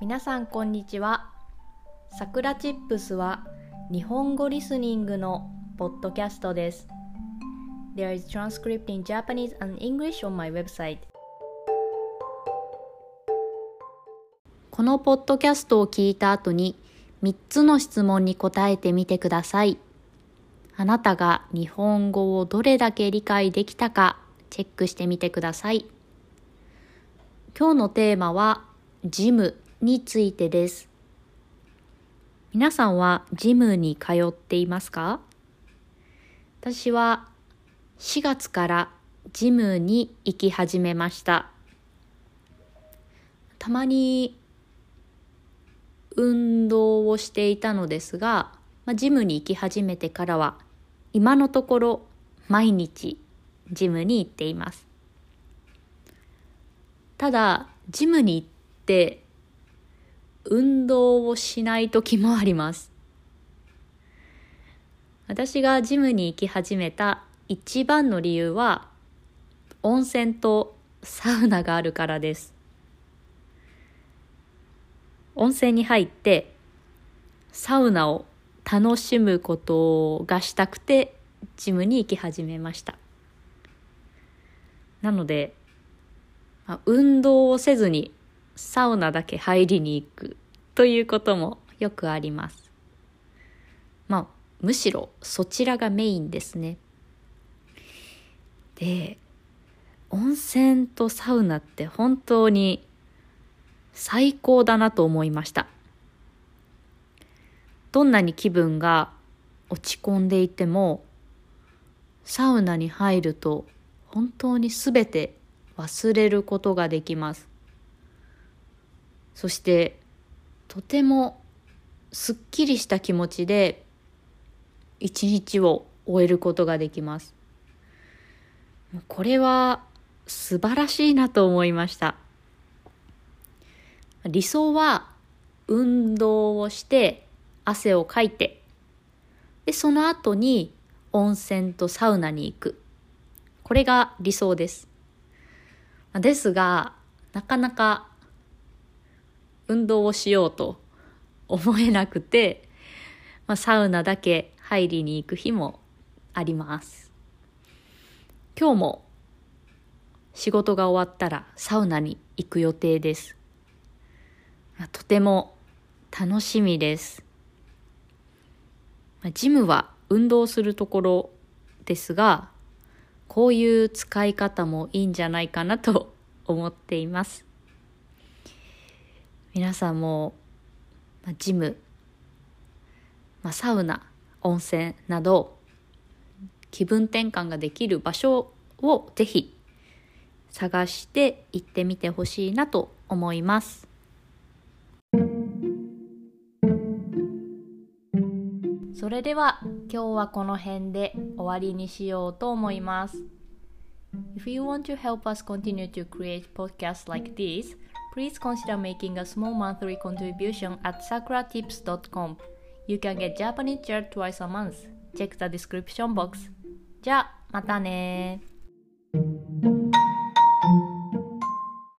皆さんこんにちは。さくらチップスは日本語リスニングのポッドキャストです。There is transcript in Japanese and English on my website. このポッドキャストを聞いた後に3つの質問に答えてみてください。あなたが日本語をどれだけ理解できたかチェックしてみてください。今日のテーマはジムについてです。皆さんはジムに通っていますか？私は4月からジムに行き始めました。たまに運動をしていたのですが、まあ、ジムに行き始めてからは今のところ毎日ジムに行っています。ただ、ジムに行って運動をしない時もあります。私がジムに行き始めた一番の理由は温泉とサウナがあるからです。温泉に入ってサウナを楽しむことがしたくてジムに行き始めました。なので、運動をせずにサウナだけ入りに行くということもよくあります。まあ、むしろそちらがメインですね。で、温泉とサウナって本当に最高だなと思いました。どんなに気分が落ち込んでいても、サウナに入ると本当にすべて忘れることができます。そしてとてもすっきりした気持ちで一日を終えることができます。これは素晴らしいなと思いました。理想は運動をして汗をかいてでその後に温泉とサウナに行くこれが理想ですですがなかなか運動をしようと思えなくて、まあ、サウナだけ入りに行く日もあります。今日も仕事が終わったらサウナに行く予定です。とても楽しみです。ジムは運動するところですが、こういう使い方もいいんじゃないかなと思っています。皆さんも、まあ、ジム、まあ、サウナ温泉など気分転換ができる場所をぜひ探して行ってみてほしいなと思います。それでは今日はこの辺で終わりにしようと思います。If you want to help us continue to create podcasts like this, please consider making a small monthly contribution at sakuratips.com. You can get Japanese chair twice a month. Check the description box. じゃあ、またね